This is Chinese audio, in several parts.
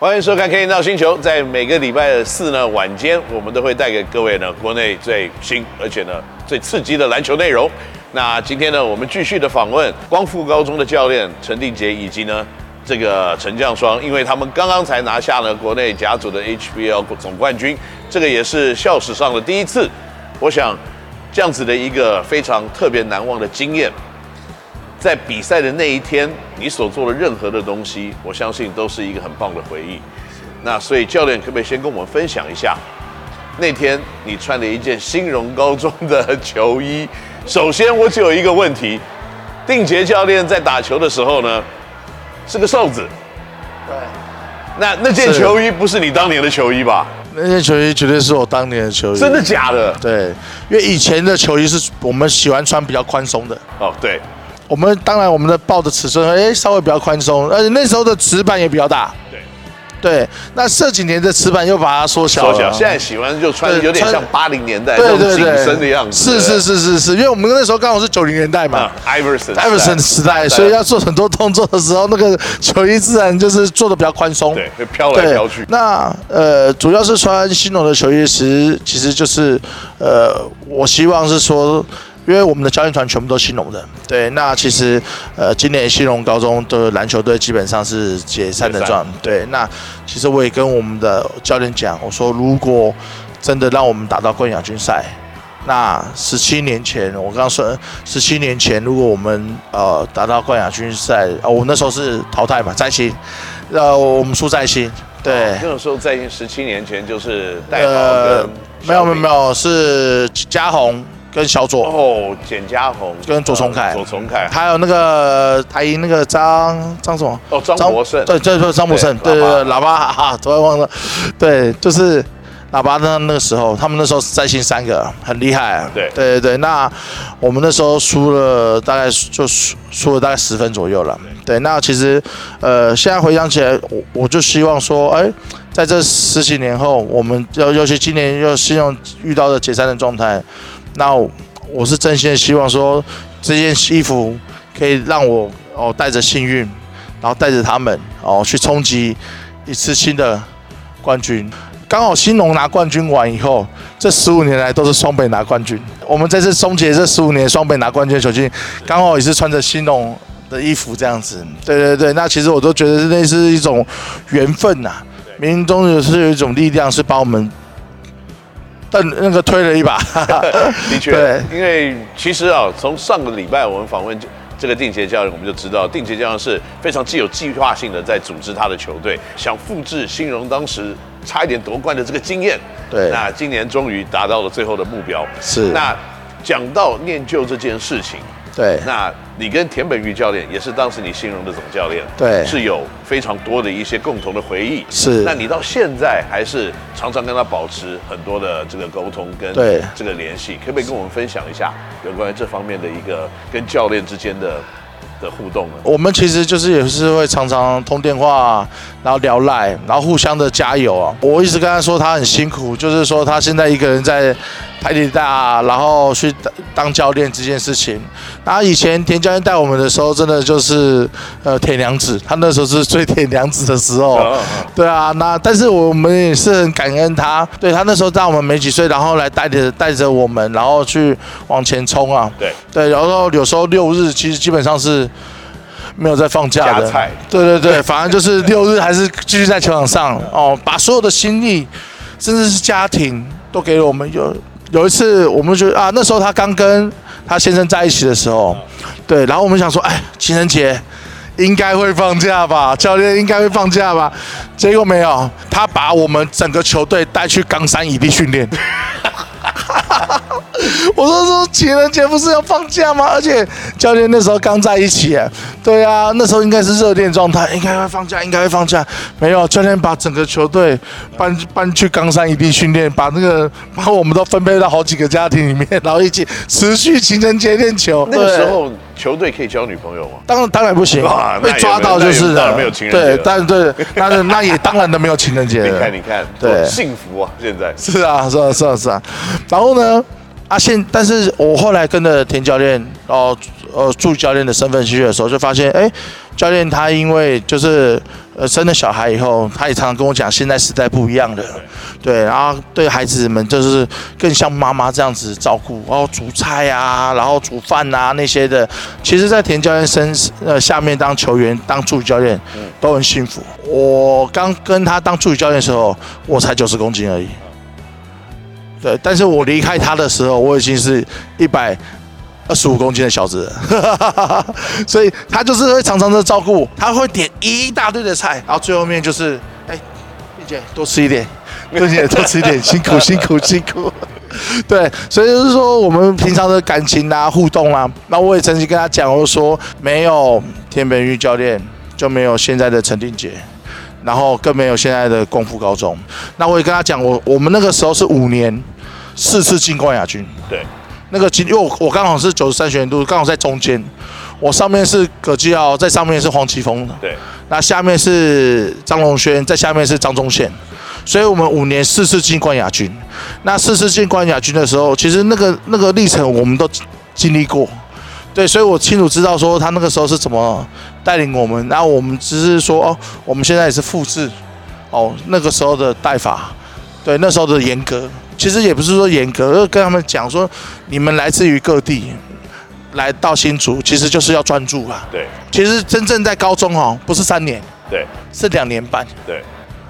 欢迎收看《K 闹星球》。在每个礼拜四呢晚间，我们都会带给各位呢国内最新而且呢最刺激的篮球内容。那今天呢，我们继续的访问光复高中的教练陈定杰以及呢这个陈将双，因为他们刚刚才拿下了国内甲组的 HBL 总冠军，这个也是校史上的第一次。我想这样子的一个非常特别难忘的经验。在比赛的那一天，你所做的任何的东西，我相信都是一个很棒的回忆。那所以教练可不可以先跟我们分享一下，那天你穿了一件新荣高中的球衣？首先，我只有一个问题：定杰教练在打球的时候呢，是个瘦子。对。那那件球衣不是你当年的球衣吧？那件球衣绝对是我当年的球衣。真的假的？对，因为以前的球衣是我们喜欢穿比较宽松的。哦，对。我们当然，我们的抱的尺寸哎稍微比较宽松，而且那时候的尺板也比较大。对，对。那这几年的尺板又把它缩小了。缩小。现在喜欢就穿有点像八零年代那种紧身的样子。是是是是是，因为我们那时候刚好是九零年代嘛。Iverson。Iverson 时代，所以要做很多动作的时候，那个球衣自然就是做的比较宽松。对，会飘来飘去。那呃，主要是穿新农的球衣时，其实就是呃，我希望是说。因为我们的教练团全部都新农的，对，那其实，呃，今年新农高中的篮球队基本上是解散的状态，对，那其实我也跟我们的教练讲，我说如果真的让我们打到冠亚军赛，那十七年前我刚刚说十七年前，如果我们呃打到冠亚军赛，哦，我那时候是淘汰嘛，在新，呃，我们输在新，对，那个时候在新十七年前就是戴豪跟没有没有没有是嘉宏。跟小左。哦，简家宏。跟左崇凯，左崇凯，还有那个台银那个张张什么？哦，张博胜，对，对对，张博胜，对对对，喇叭。哈，突然忘了，对，就是喇叭那，那个时候他们那时候再新三个，很厉害。啊，对。对对对，那我们那时候输了大概就输输了大概十分左右了，对，那其实呃现在回想起来，我我就希望说，哎，在这十几年后，我们要尤其今年又希望遇到的解散的状态。那我是真心的希望说，这件衣服可以让我哦带着幸运，然后带着他们哦去冲击一次新的冠军。刚好兴农拿冠军完以后，这十五年来都是双北拿冠军。我们这次终结这十五年双北拿冠军的球星，刚好也是穿着兴农的衣服这样子。对对对，那其实我都觉得那是一种缘分呐、啊，冥冥中也是有一种力量是把我们。但那个推了一把，的确，对，因为其实啊，从上个礼拜我们访问这个定杰教练，我们就知道定杰教练是非常具有计划性的在组织他的球队，想复制兴荣当时差一点夺冠的这个经验。对，那今年终于达到了最后的目标。是，那讲到念旧这件事情。对，那你跟田本玉教练也是当时你兴农的总教练，对，是有非常多的一些共同的回忆。是，那你到现在还是常常跟他保持很多的这个沟通跟这个联系，可不可以跟我们分享一下有关于这方面的一个跟教练之间的的互动呢？我们其实就是也是会常常通电话，然后聊赖，然后互相的加油啊。我一直跟他说他很辛苦，就是说他现在一个人在。台体大，然后去当当教练这件事情。然后以前田教练带我们的时候，真的就是呃铁娘子，他那时候是最铁娘子的时候。对啊，那但是我们也是很感恩他，对他那时候在我们没几岁，然后来带着带着我们，然后去往前冲啊。对对，然后有时候六日其实基本上是没有在放假的。对对对，反正就是六日还是继续在球场上哦，把所有的心意，甚至是家庭都给了我们有。有一次，我们就啊，那时候他刚跟他先生在一起的时候，对，然后我们想说，哎，情人节应该会放假吧，教练应该会放假吧，结果没有，他把我们整个球队带去冈山异地训练。我说说情人节不是要放假吗？而且教练那时候刚在一起，对啊，那时候应该是热恋状态，应该会放假，应该会放假。没有，教练把整个球队搬搬去冈山一地训练，把那个把我们都分配到好几个家庭里面，然后一起持续情人节练球。那个时候球队可以交女朋友吗？当然当然不行，被抓到就是当然没有情人节。对，但对，但是那也当然的没有情人节。你看你看，对，幸福啊，现在是啊是啊是啊是啊，然后呢？啊，现但是我后来跟着田教练，然后呃助教练的身份去的时候，就发现，哎，教练他因为就是呃生了小孩以后，他也常常跟我讲，现在时代不一样了，对，然后对孩子们就是更像妈妈这样子照顾，然后煮菜啊，然后煮饭啊那些的。其实，在田教练身呃下面当球员当助理教练都很幸福。我刚跟他当助理教练的时候，我才九十公斤而已。对，但是我离开他的时候，我已经是一百二十五公斤的小子，所以他就是会常常的照顾，他会点一大堆的菜，然后最后面就是，哎，丽姐多吃一点，丽姐多吃一点，辛苦辛苦辛苦，对，所以就是说我们平常的感情啊、互动啊，那我也曾经跟他讲，我说没有田本玉教练，就没有现在的陈定杰。然后更没有现在的功夫高中。那我也跟他讲，我我们那个时候是五年四次进冠亚军。对，那个金，因为我我刚好是九十三学年度，刚好在中间。我上面是葛继奥，在上面是黄奇峰。对，那下面是张龙轩，在下面是张宗宪。所以我们五年四次进冠亚军。那四次进冠亚军的时候，其实那个那个历程我们都经历过。对，所以我清楚知道说他那个时候是怎么带领我们，然后我们只是说哦，我们现在也是复制哦那个时候的带法，对，那时候的严格，其实也不是说严格，而跟他们讲说，你们来自于各地，来到新竹，其实就是要专注啊。对，其实真正在高中哦，不是三年，对，是两年半，对，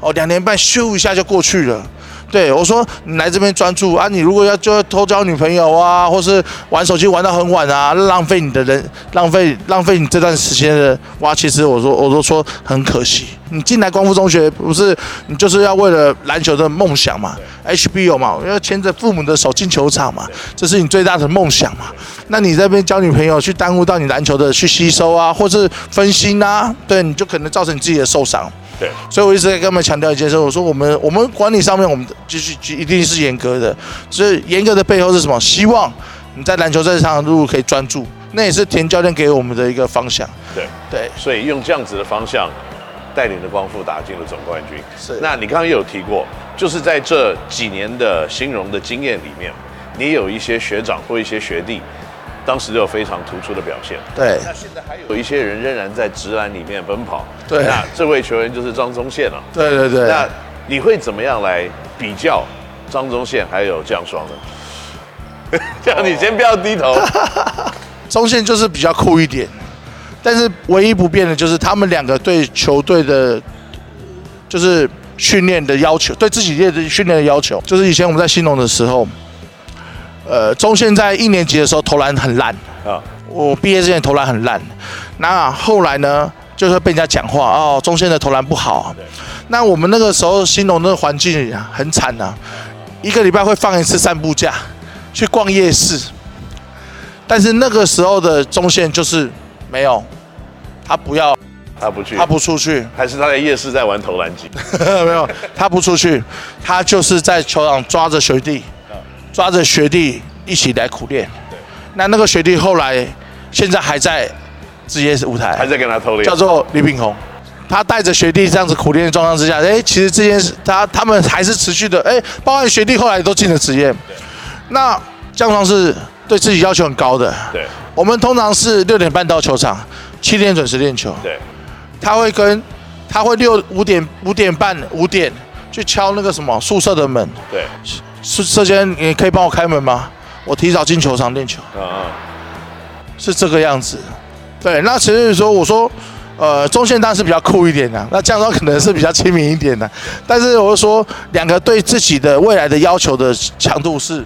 哦，两年半咻一下就过去了。对，我说你来这边专注啊，你如果要就要偷交女朋友啊，或是玩手机玩到很晚啊，浪费你的人，浪费浪费你这段时间的哇，其实我说我都说很可惜。你进来光复中学不是你就是要为了篮球的梦想嘛，HBO 嘛，要牵着父母的手进球场嘛，这是你最大的梦想嘛。那你这边交女朋友去耽误到你篮球的去吸收啊，或是分心啊，对，你就可能造成你自己的受伤。对，所以我一直在跟他们强调一件事，我说我们我们管理上面我们就是一定是严格的，所以严格的背后是什么？希望你在篮球这场路可以专注，那也是田教练给我们的一个方向。对对，所以用这样子的方向带领的光复打进了总冠军。是，那你刚刚也有提过，就是在这几年的兴农的经验里面，你有一些学长或一些学弟。当时就有非常突出的表现。对，那现在还有一些人仍然在直篮里面奔跑。对，那这位球员就是张宗宪了。对对对。那你会怎么样来比较张宗宪还有姜双呢？这样你先不要低头。宗宪就是比较酷一点，但是唯一不变的就是他们两个对球队的，就是训练的要求，对自己的训练的要求，就是以前我们在新农的时候。呃，宗宪在一年级的时候投篮很烂啊，我毕业之前投篮很烂，那后来呢，就是被人家讲话哦，中线的投篮不好。那我们那个时候新农那个环境很惨呐，一个礼拜会放一次散步假，去逛夜市。但是那个时候的中线就是没有，他不要，他不去，他不出去，还是他在夜市在玩投篮机？没有，他不出去，他就是在球场抓着学弟。抓着学弟一起来苦练，那那个学弟后来现在还在职业舞台，还在跟他偷练，叫做李炳宏。他带着学弟这样子苦练的状况之下，哎，其实这件事他他们还是持续的，哎，包括学弟后来都进了职业。那姜双是对自己要求很高的。对，我们通常是六点半到球场，七点准时练球。对，他会跟他会六五点五点半五点去敲那个什么宿舍的门。对。是这间，你可以帮我开门吗？我提早进球场练球。嗯嗯，是这个样子。对，那其实说，我说，呃，中线当然是比较酷一点的，那降装可能是比较亲民一点的。但是我就说，两个对自己的未来的要求的强度是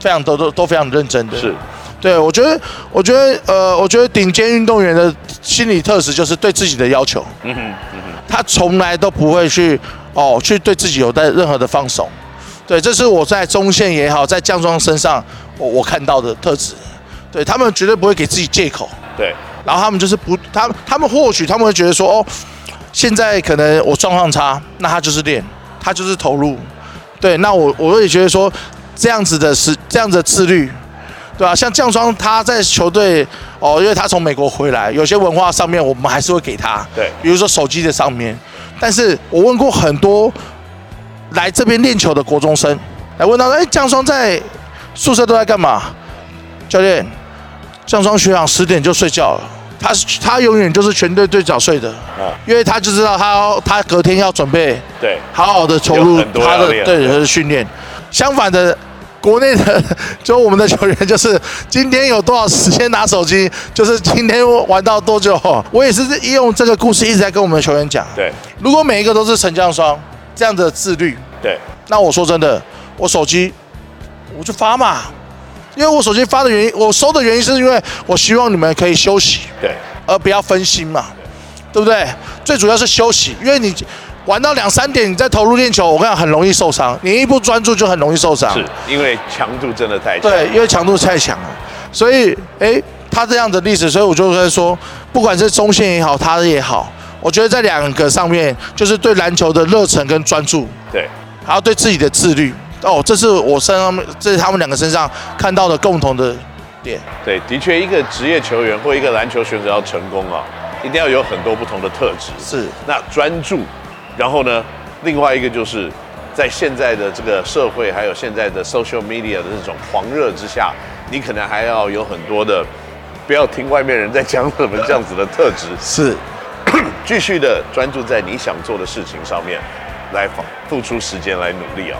非常都都都非常认真的。是，对我觉得，我觉得，呃，我觉得顶尖运动员的心理特质就是对自己的要求。嗯哼，嗯哼，他从来都不会去哦，去对自己有带任何的放手。对，这是我在中线也好，在降装身上我我看到的特质。对，他们绝对不会给自己借口。对，然后他们就是不，他他们或许他们会觉得说，哦，现在可能我状况差，那他就是练，他就是投入。对，那我我也觉得说，这样子的是这样子的自律，对吧？像降霜他在球队哦，因为他从美国回来，有些文化上面我们还是会给他。对，比如说手机的上面，但是我问过很多。来这边练球的国中生来问他：“哎，降霜在宿舍都在干嘛？”教练，姜双学长十点就睡觉了，他他永远就是全队最早睡的，啊。因为他就知道他要他隔天要准备对，好好的投入他的对他的训练。相反的，国内的就我们的球员就是今天有多少时间拿手机，就是今天玩到多久。我也是用这个故事一直在跟我们的球员讲。对，如果每一个都是陈江双这样的自律，对，那我说真的，我手机我就发嘛，因为我手机发的原因，我收的原因是因为我希望你们可以休息，对，而不要分心嘛，对不对？最主要是休息，因为你玩到两三点，你再投入练球，我跟你讲很容易受伤，你一不专注就很容易受伤。是因为强度真的太强。对，因为强度太强了，所以诶，他这样的例子，所以我就会说，不管是中线也好，他也好，我觉得在两个上面，就是对篮球的热忱跟专注，对，还有对自己的自律。哦，这是我身上，这是他们两个身上看到的共同的点。对，的确，一个职业球员或一个篮球选手要成功啊，一定要有很多不同的特质。是，那专注，然后呢，另外一个就是在现在的这个社会，还有现在的 social media 的这种狂热之下，你可能还要有很多的，不要听外面人在讲什么这样子的特质，是，继续的专注在你想做的事情上面，来付出时间来努力啊。